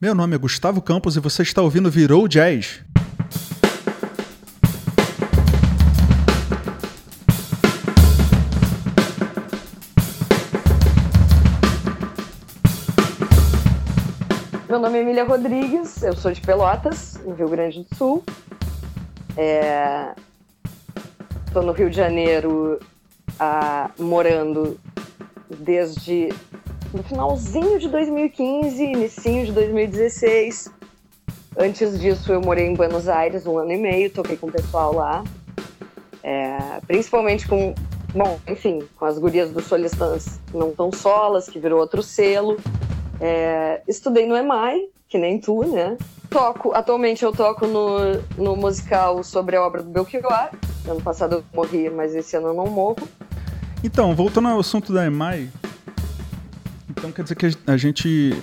Meu nome é Gustavo Campos e você está ouvindo Virou Jazz. Meu nome é Emília Rodrigues, eu sou de Pelotas, no Rio Grande do Sul. Estou é... no Rio de Janeiro ah, morando desde no finalzinho de 2015, início de 2016. Antes disso, eu morei em Buenos Aires um ano e meio, toquei com o pessoal lá. É, principalmente com, bom, enfim, com as gurias do Solistãs Não Tão Solas, que virou outro selo. É, estudei no EMAI, que nem tu, né? Toco, atualmente eu toco no, no musical sobre a obra do Belchior. Ano passado eu morri, mas esse ano eu não morro. Então, voltando ao assunto da EMAI, então quer dizer que a gente,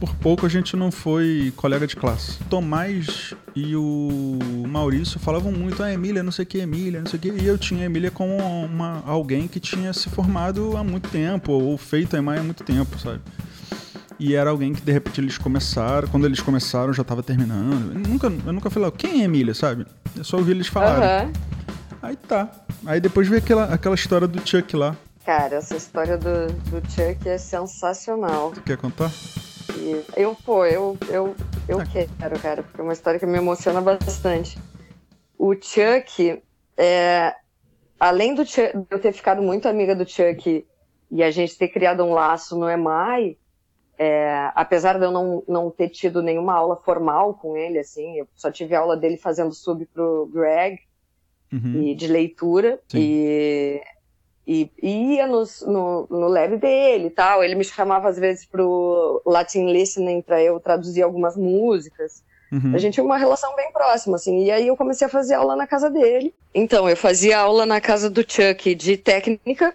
por pouco, a gente não foi colega de classe. Tomás e o Maurício falavam muito, ah, Emília, não sei o que, Emília, não sei o que. E eu tinha a Emília como uma, alguém que tinha se formado há muito tempo, ou feito a EMAI há muito tempo, sabe? E era alguém que de repente eles começaram, quando eles começaram já estava terminando. Eu nunca, eu nunca falei, quem é Emília, sabe? Eu só ouvi eles falarem. Uhum. Aí tá. Aí depois veio aquela, aquela história do Chuck lá. Cara, essa história do, do Chuck é sensacional. Tu quer contar? E eu, pô, eu, eu, eu ah. quero, cara, porque é uma história que me emociona bastante. O Chuck, é, além do Chuck, de eu ter ficado muito amiga do Chuck e a gente ter criado um laço no EMAI, é, apesar de eu não, não ter tido nenhuma aula formal com ele, assim, eu só tive aula dele fazendo sub pro Greg uhum. e de leitura. Sim. E e, ia nos, no, no lab dele e tal. Ele me chamava às vezes pro Latin Listening para eu traduzir algumas músicas. Uhum. A gente tinha uma relação bem próxima, assim. E aí eu comecei a fazer aula na casa dele. Então, eu fazia aula na casa do Chuck de técnica.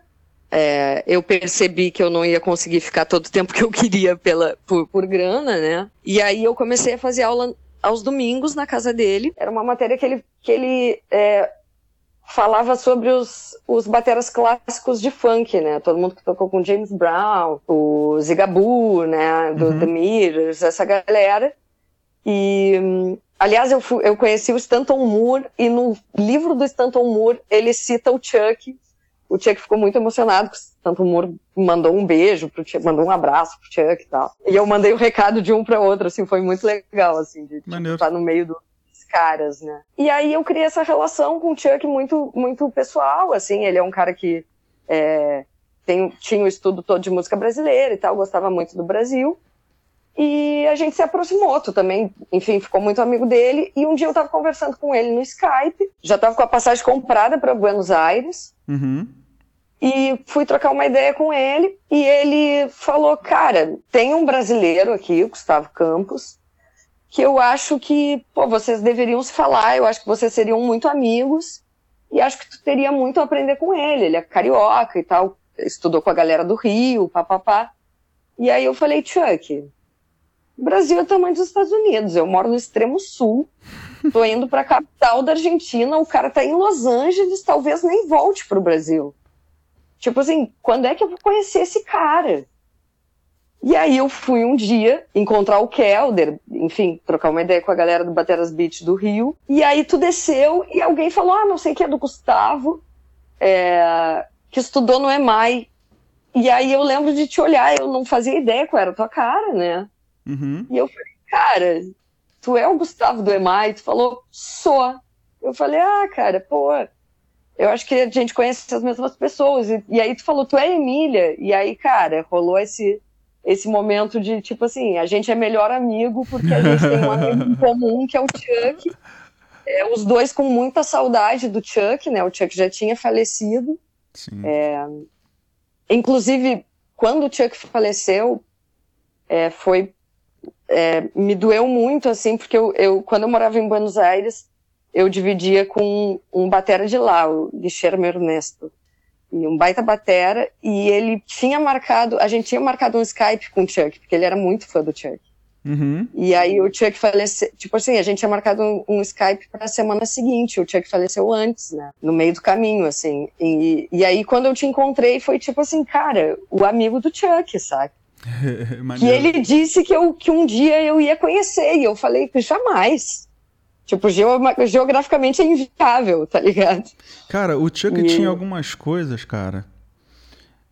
É, eu percebi que eu não ia conseguir ficar todo o tempo que eu queria pela, por, por grana, né? E aí eu comecei a fazer aula aos domingos na casa dele. Era uma matéria que ele, que ele é, falava sobre os, os bateras clássicos de funk, né? Todo mundo que tocou com James Brown, o Zigaboo, né? Do uhum. The Mirrors, essa galera. E, aliás, eu, fui, eu conheci o Stanton Moore e no livro do Stanton Moore ele cita o Chuck. O Chuck ficou muito emocionado que o Stanton Moore mandou um beijo pro Chuck, mandou um abraço pro Chuck e tal. E eu mandei o recado de um para outro, assim, foi muito legal, assim, de tipo, estar no meio do, caras, né? E aí eu criei essa relação com o Chuck muito, muito pessoal, assim, ele é um cara que é, tem, tinha o estudo todo de música brasileira e tal, gostava muito do Brasil. E a gente se aproximou, tu também, enfim, ficou muito amigo dele. E um dia eu tava conversando com ele no Skype, já tava com a passagem comprada para Buenos Aires. Uhum. E fui trocar uma ideia com ele. E ele falou: Cara, tem um brasileiro aqui, o Gustavo Campos, que eu acho que pô, vocês deveriam se falar, eu acho que vocês seriam muito amigos e acho que tu teria muito a aprender com ele. Ele é carioca e tal, estudou com a galera do Rio, papapá. E aí eu falei, Chuck, o Brasil é o tamanho dos Estados Unidos, eu moro no extremo sul, tô indo para a capital da Argentina, o cara tá em Los Angeles, talvez nem volte pro Brasil. Tipo assim, quando é que eu vou conhecer esse cara? E aí eu fui um dia encontrar o Kelder, enfim, trocar uma ideia com a galera do Bateras Beach do Rio. E aí tu desceu e alguém falou, ah, não sei que é do Gustavo, é, que estudou no EMAI. E aí eu lembro de te olhar, eu não fazia ideia qual era a tua cara, né? Uhum. E eu falei, cara, tu é o Gustavo do EMAI? Tu falou, sou. Eu falei, ah, cara, pô, eu acho que a gente conhece as mesmas pessoas. E, e aí tu falou, tu é Emília. E aí, cara, rolou esse esse momento de, tipo assim, a gente é melhor amigo porque a gente tem um amigo em comum que é o Chuck. É, os dois com muita saudade do Chuck, né? O Chuck já tinha falecido. É, inclusive, quando o Chuck faleceu, é, foi é, me doeu muito, assim, porque eu, eu, quando eu morava em Buenos Aires, eu dividia com um batera de lá, o Guilherme Ernesto e um baita batera, e ele tinha marcado, a gente tinha marcado um Skype com o Chuck, porque ele era muito fã do Chuck. Uhum. E aí o Chuck faleceu, tipo assim, a gente tinha marcado um, um Skype para a semana seguinte, o Chuck faleceu antes, né, no meio do caminho, assim, e, e aí quando eu te encontrei foi tipo assim, cara, o amigo do Chuck, sabe? que ele disse que, eu, que um dia eu ia conhecer, e eu falei que jamais. Tipo, geograficamente é inviável, tá ligado? Cara, o Chuck e... tinha algumas coisas, cara,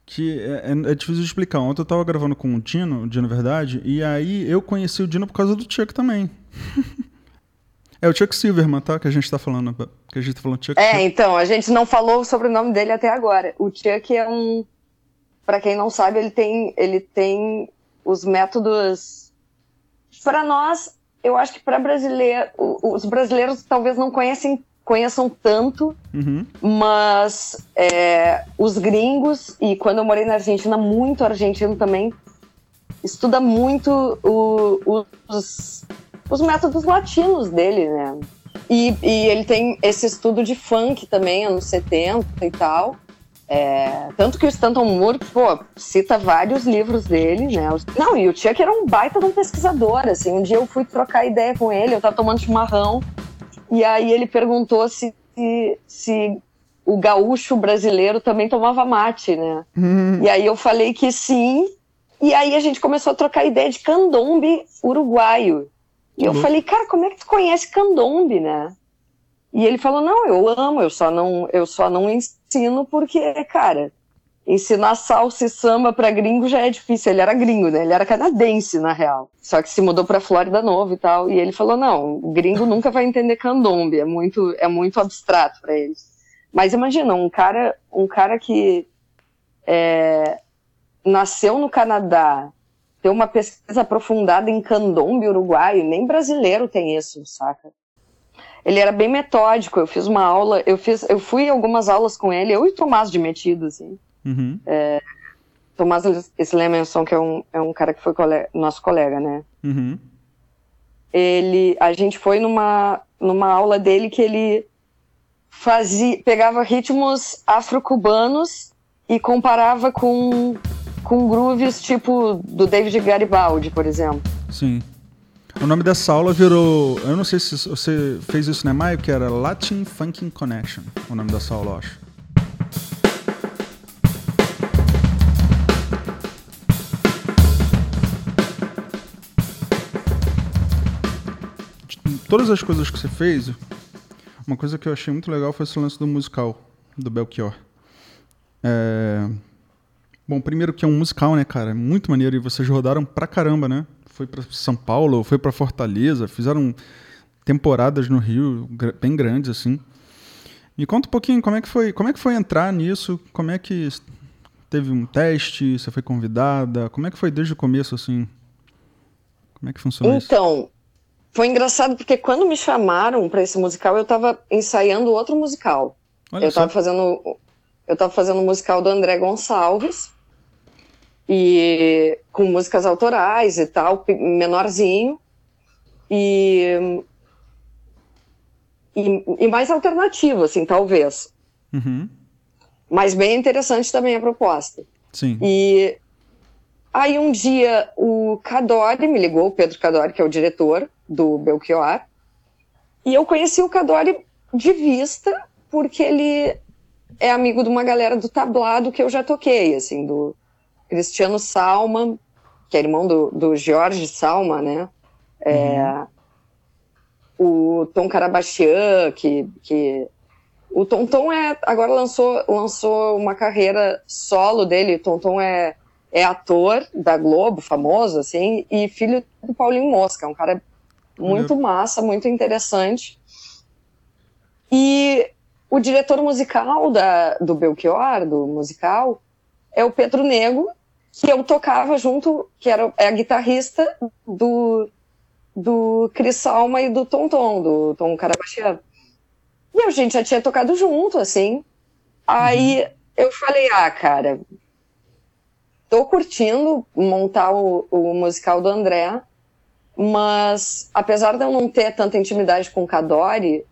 que é, é, é, difícil de explicar. Ontem eu tava gravando com o Dino, o Dino Verdade, e aí eu conheci o Dino por causa do Chuck também. é o Chuck Silverman, tá? Que a gente tá falando. Que a gente tá falando Chuck. É, Chuck. então, a gente não falou sobre o nome dele até agora. O Chuck é um. Pra quem não sabe, ele tem, ele tem os métodos. Para nós, eu acho que para brasileiro, os brasileiros talvez não conhecem, conheçam tanto, uhum. mas é, os gringos, e quando eu morei na Argentina, muito argentino também, estuda muito o, os, os métodos latinos dele, né? E, e ele tem esse estudo de funk também, anos 70 e tal. É, tanto que o Stanton Moore, pô, cita vários livros dele, né? Não, e o Chuck era um baita de um pesquisador, assim. Um dia eu fui trocar ideia com ele, eu tava tomando chimarrão, e aí ele perguntou se, se, se o gaúcho brasileiro também tomava mate, né? Hum. E aí eu falei que sim, e aí a gente começou a trocar ideia de candombe uruguaio. E eu uhum. falei, cara, como é que tu conhece candombe, né? E ele falou: "Não, eu amo, eu só não, eu só não ensino porque, cara, ensinar salsa e samba para gringo já é difícil. Ele era gringo, né? Ele era canadense, na real. Só que se mudou para Flórida novo e tal. E ele falou: "Não, o gringo nunca vai entender candombe, é muito é muito abstrato para eles". Mas imagina, um cara, um cara que é, nasceu no Canadá, ter uma pesquisa aprofundada em candombe uruguaio, nem brasileiro tem isso, saca? Ele era bem metódico. Eu fiz uma aula, eu fiz, eu fui algumas aulas com ele, eu e Tomás de Metido, assim. Uhum. É, Tomás Slemenson, que é um, é um cara que foi colega, nosso colega, né? Uhum. Ele, a gente foi numa, numa aula dele que ele fazia, pegava ritmos afro-cubanos e comparava com, com grooves tipo do David Garibaldi, por exemplo. Sim. O nome dessa aula virou. Eu não sei se você fez isso, né, Maio? Que era Latin Funking Connection. O nome dessa aula, eu acho. Todas as coisas que você fez, uma coisa que eu achei muito legal foi esse lance do musical, do Belchior. É... Bom, primeiro que é um musical, né, cara? É muito maneiro e vocês rodaram pra caramba, né? Foi para São Paulo, foi para Fortaleza, fizeram temporadas no Rio bem grandes assim. Me conta um pouquinho como é que foi, como é que foi entrar nisso, como é que teve um teste, você foi convidada, como é que foi desde o começo assim? Como é que funcionou então, isso? foi engraçado porque quando me chamaram para esse musical, eu estava ensaiando outro musical. Olha eu estava fazendo eu estava fazendo o musical do André Gonçalves e com músicas autorais e tal, menorzinho. E, e, e mais alternativo, assim, talvez. Uhum. Mas bem interessante também a proposta. Sim. E aí um dia o Cadore me ligou, o Pedro Cadore, que é o diretor do Belchior, e eu conheci o Cadore de vista, porque ele é amigo de uma galera do tablado que eu já toquei, assim, do, Cristiano Salma, que é irmão do, do Jorge Salma, né? É, uhum. O Tom Karabachian, que, que o Tonton é agora lançou lançou uma carreira solo dele. O Tonton é é ator da Globo, famoso assim, e filho do Paulinho Mosca, um cara muito massa, muito interessante. E o diretor musical da, do Belchior, do musical, é o Pedro Nego, que eu tocava junto, que era é a guitarrista do, do Cris Salma e do Tom Tom, do Tom Carabachian. E a gente já tinha tocado junto, assim. Aí eu falei, ah, cara, tô curtindo montar o, o musical do André, mas apesar de eu não ter tanta intimidade com o Cadore,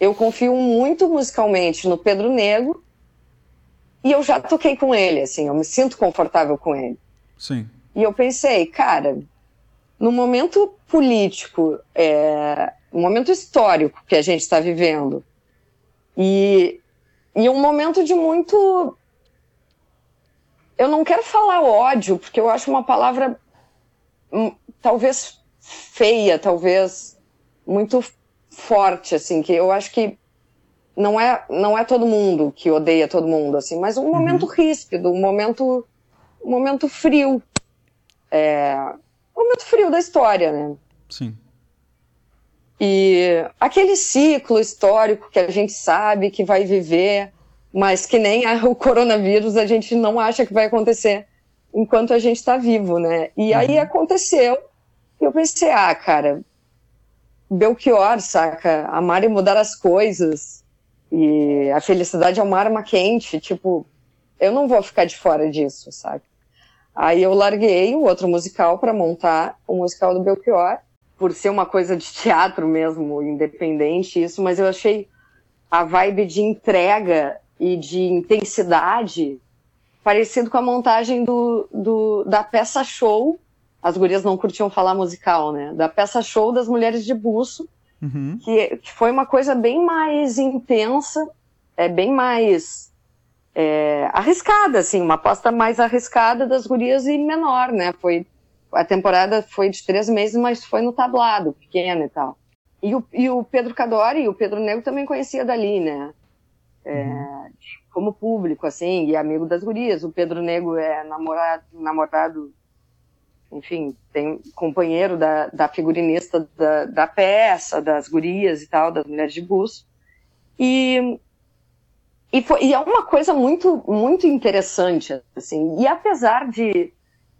eu confio muito musicalmente no Pedro Nego e eu já toquei com ele, assim, eu me sinto confortável com ele. Sim. E eu pensei, cara, no momento político, é, no momento histórico que a gente está vivendo, e, e um momento de muito. eu não quero falar ódio, porque eu acho uma palavra hum, talvez feia, talvez muito forte, assim, que eu acho que não é, não é todo mundo que odeia todo mundo, assim, mas um uhum. momento ríspido, um momento, um momento frio. É, um momento frio da história, né? Sim. E aquele ciclo histórico que a gente sabe que vai viver, mas que nem o coronavírus a gente não acha que vai acontecer enquanto a gente está vivo, né? E aí uhum. aconteceu, e eu pensei, ah, cara, Belchior, saca? Amar e mudar as coisas, e a felicidade é uma arma quente, tipo, eu não vou ficar de fora disso, sabe? Aí eu larguei o outro musical para montar o musical do Belchior, por ser uma coisa de teatro mesmo, independente, isso, mas eu achei a vibe de entrega e de intensidade parecido com a montagem do, do, da peça show. As gurias não curtiam falar musical, né? Da peça show das Mulheres de Buço, uhum. que, que, foi uma coisa bem mais intensa, é bem mais é, arriscada, assim, uma aposta mais arriscada das gurias e menor, né? Foi a temporada foi de três meses, mas foi no tablado, pequeno e tal. E o, e o Pedro Cadori e o Pedro Negro também conhecia dali, né? É, uhum. como público, assim, e amigo das gurias. O Pedro Negro é namorado, namorado enfim, tem companheiro da, da figurinista da, da peça, das gurias e tal, das mulheres de bus. E, e, foi, e é uma coisa muito, muito interessante, assim. E apesar de,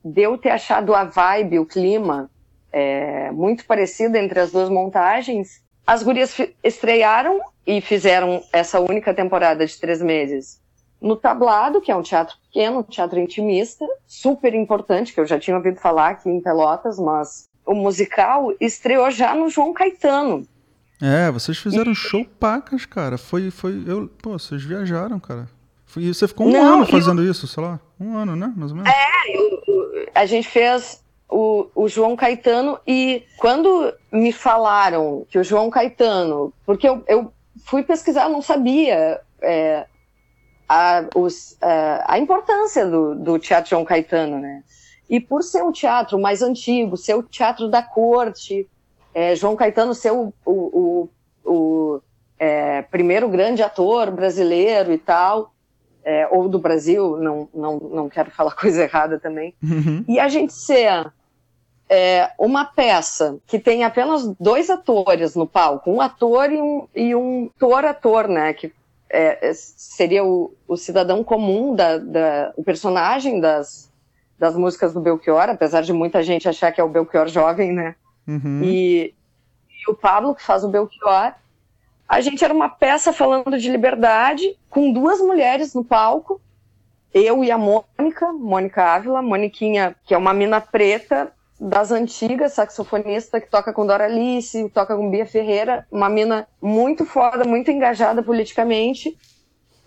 de eu ter achado a vibe, o clima, é, muito parecido entre as duas montagens, as gurias estrearam e fizeram essa única temporada de três meses no Tablado, que é um teatro pequeno, um teatro intimista, super importante, que eu já tinha ouvido falar aqui em Pelotas, mas o musical estreou já no João Caetano. É, vocês fizeram e... show pacas, cara. Foi, foi, eu, pô, vocês viajaram, cara. Foi, você ficou um Não, ano fazendo eu... isso, sei lá, um ano, né, mais ou menos. É, eu, a gente fez o, o João Caetano e quando me falaram que o João Caetano, porque eu, eu fui pesquisar, não sabia é, a, os, a, a importância do, do Teatro João Caetano, né? E por ser um teatro mais antigo, ser o teatro da corte, é, João Caetano ser o, o, o, o é, primeiro grande ator brasileiro e tal, é, ou do Brasil, não, não, não quero falar coisa errada também, uhum. e a gente ser é, uma peça que tem apenas dois atores no palco, um ator e um, e um ator-ator, né, que é, seria o, o, cidadão comum, da, da, o personagem das, das músicas do Belchior, apesar de muita gente achar que é o Belchior jovem, né? Uhum. E, e, o Pablo, que faz o Belchior. A gente era uma peça falando de liberdade, com duas mulheres no palco, eu e a Mônica, Mônica Ávila, Moniquinha, que é uma mina preta, das antigas, saxofonista que toca com Dora Alice, toca com Bia Ferreira, uma mina muito foda, muito engajada politicamente.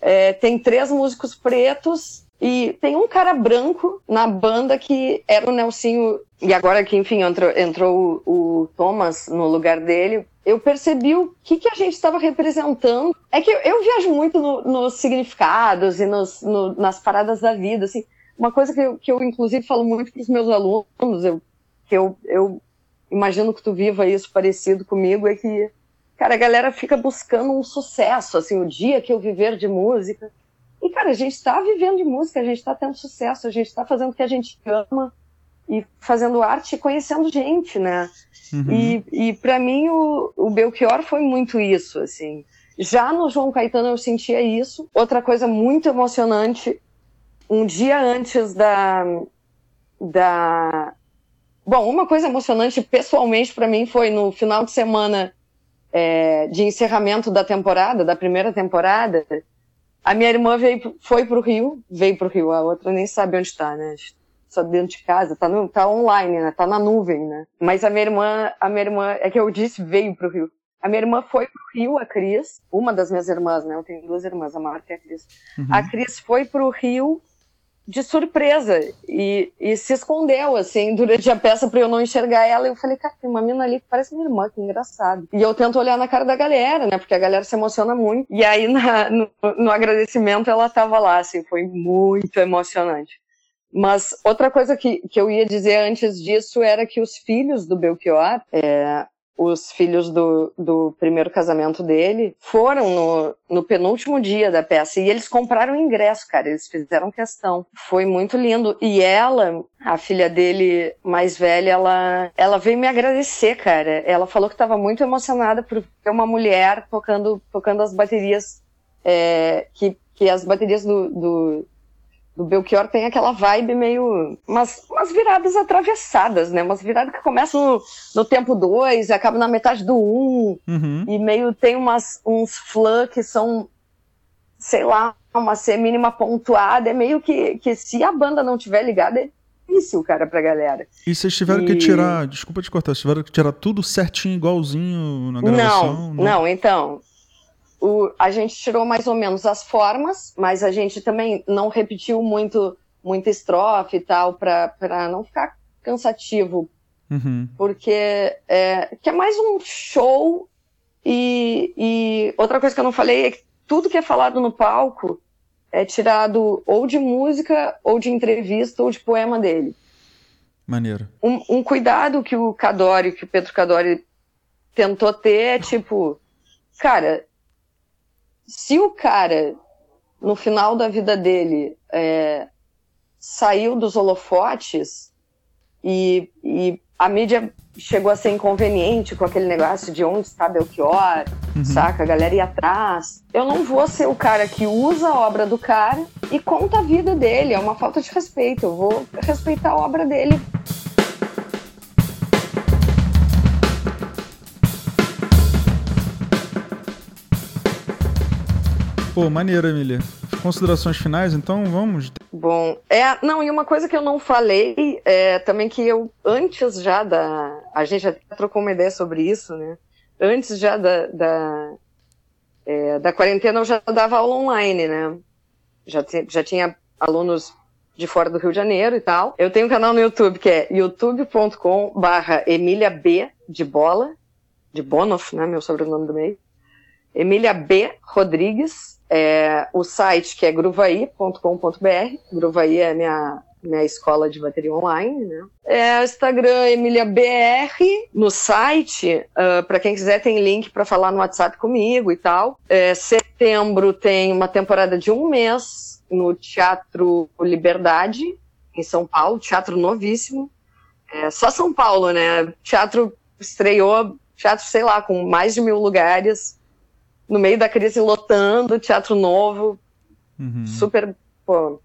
É, tem três músicos pretos e tem um cara branco na banda que era o Nelsinho, e agora que, enfim, entrou, entrou o, o Thomas no lugar dele, eu percebi o que, que a gente estava representando. É que eu, eu viajo muito no, nos significados e nos, no, nas paradas da vida, assim. Uma coisa que eu, que eu inclusive, falo muito para os meus alunos, eu que eu, eu imagino que tu viva isso parecido comigo, é que, cara, a galera fica buscando um sucesso, assim, o dia que eu viver de música. E, cara, a gente tá vivendo de música, a gente tá tendo sucesso, a gente tá fazendo o que a gente ama e fazendo arte e conhecendo gente, né? Uhum. E, e para mim o, o Belchior foi muito isso, assim. Já no João Caetano eu sentia isso. Outra coisa muito emocionante, um dia antes da, da Bom, uma coisa emocionante pessoalmente para mim foi no final de semana é, de encerramento da temporada, da primeira temporada. A minha irmã veio, foi pro Rio, veio pro Rio, a outra nem sabe onde está, né? Só dentro de casa, tá, no, tá online, né? Tá na nuvem, né? Mas a minha irmã, a minha irmã, é que eu disse veio pro Rio. A minha irmã foi pro Rio, a Cris, uma das minhas irmãs, né? Eu tenho duas irmãs, a Marta e a Cris. Uhum. A Cris foi pro Rio de surpresa e, e, se escondeu, assim, durante a peça pra eu não enxergar ela. Eu falei, cara, tem uma mina ali que parece minha irmã, que engraçado. E eu tento olhar na cara da galera, né, porque a galera se emociona muito. E aí, na, no, no, agradecimento, ela tava lá, assim, foi muito emocionante. Mas outra coisa que, que eu ia dizer antes disso era que os filhos do Belchior, é, os filhos do, do primeiro casamento dele, foram no, no penúltimo dia da peça e eles compraram ingresso, cara, eles fizeram questão. Foi muito lindo. E ela, a filha dele mais velha, ela, ela veio me agradecer, cara. Ela falou que estava muito emocionada por ver uma mulher tocando, tocando as baterias, é, que, que as baterias do, do do Belchior tem aquela vibe meio. Umas, umas viradas atravessadas, né? Umas viradas que começam no, no tempo 2 e acabam na metade do 1. Um, uhum. E meio tem umas, uns flan que são, sei lá, uma C mínima pontuada. É meio que, que se a banda não tiver ligada, é difícil, cara, pra galera. E vocês tiveram e... que tirar. Desculpa te cortar, vocês tiveram que tirar tudo certinho, igualzinho na gravação? Não, não, não então o, a gente tirou mais ou menos as formas, mas a gente também não repetiu muito muita estrofe e tal, para não ficar cansativo. Uhum. Porque é, que é mais um show e, e outra coisa que eu não falei é que tudo que é falado no palco é tirado ou de música, ou de entrevista, ou de poema dele. Maneiro. Um, um cuidado que o Cadori, que o Pedro Cadori tentou ter é tipo, cara, se o cara, no final da vida dele, é, saiu dos holofotes e, e, a mídia chegou a ser inconveniente com aquele negócio de onde está Belchior, uhum. saca? A galera ia atrás. Eu não vou ser o cara que usa a obra do cara e conta a vida dele. É uma falta de respeito. Eu vou respeitar a obra dele Pô, maneiro, Emília. Considerações finais, então vamos. Bom, é, não, e uma coisa que eu não falei é também que eu, antes já da. A gente já trocou uma ideia sobre isso, né? Antes já da, da, é, da quarentena eu já dava aula online, né? Já, já tinha alunos de fora do Rio de Janeiro e tal. Eu tenho um canal no YouTube que é youtube.com barra Emília B de bola, de Bonoff, né? Meu sobrenome do meio. Emília B Rodrigues é, o site que é gruvaí.com.br. Gruvaí é minha, minha escola de bateria online, né? É, Instagram Emília BR. No site, uh, ah, para quem quiser, tem link para falar no WhatsApp comigo e tal. É, setembro tem uma temporada de um mês no Teatro Liberdade, em São Paulo, teatro novíssimo. É, só São Paulo, né? Teatro estreou, teatro, sei lá, com mais de mil lugares no meio da crise lotando, teatro novo, uhum. super, pô,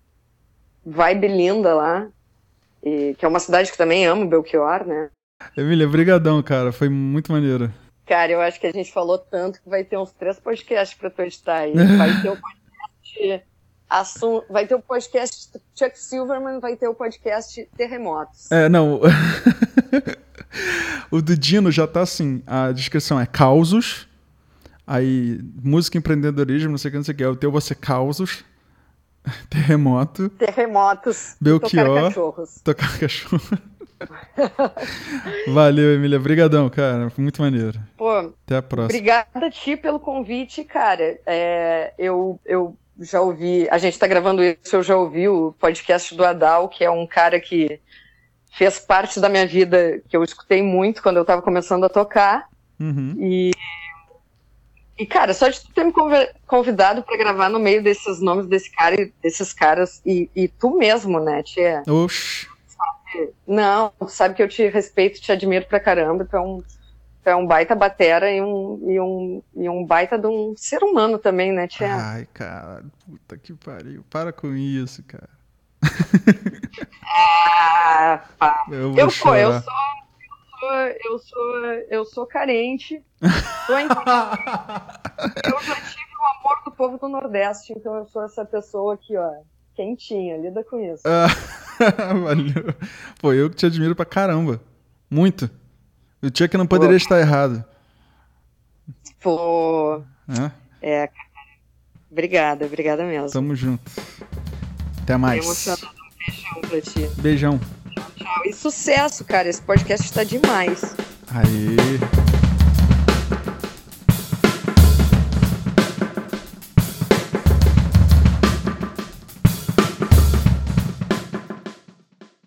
vibe linda lá. E, que é uma cidade que também amo Belchior, né? Emília, brigadão, cara, foi muito maneiro. Cara, eu acho que a gente falou tanto que vai ter uns três podcasts pra tu editar aí. Vai ter o podcast Assum... Vai ter o podcast Chuck Silverman, vai ter o podcast Terremotos. É, não. o do Dino já tá assim. A descrição é causos, Aí, música empreendedorismo, não sei o que, não sei o que. O teu você causos. Terremoto. Terremotos. Belchior. Tocar cachorros. Tocar cachorro. Valeu, Emília. Obrigadão, cara. Foi muito maneiro. Pô, Até a próxima. Obrigada a ti pelo convite, cara. É, eu, eu já ouvi, a gente está gravando isso, eu já ouvi o podcast do Adal, que é um cara que fez parte da minha vida, que eu escutei muito quando eu estava começando a tocar. Uhum. E e, cara, só de tu ter me convidado para gravar no meio desses nomes desse cara e desses caras, e, e tu mesmo, né, Tia? Oxi. Não, sabe que eu te respeito, te admiro pra caramba, tu é um, tu é um baita batera e um, e, um, e um baita de um ser humano também, né, Tia? Ai, cara, puta que pariu. Para com isso, cara. ah, pá. Eu, vou eu, pô, eu sou eu sou, eu sou carente. Tô em... eu já tive o amor do povo do Nordeste, então eu sou essa pessoa aqui, ó, quentinha, lida com isso. Ah, valeu. Pô, eu que te admiro pra caramba. Muito. O que não poderia Pô. estar errado. Pô. É? é. Obrigada, obrigada mesmo. Tamo junto. Até mais. Beijão pra ti. Beijão. E sucesso, cara. Esse podcast está demais. Aí.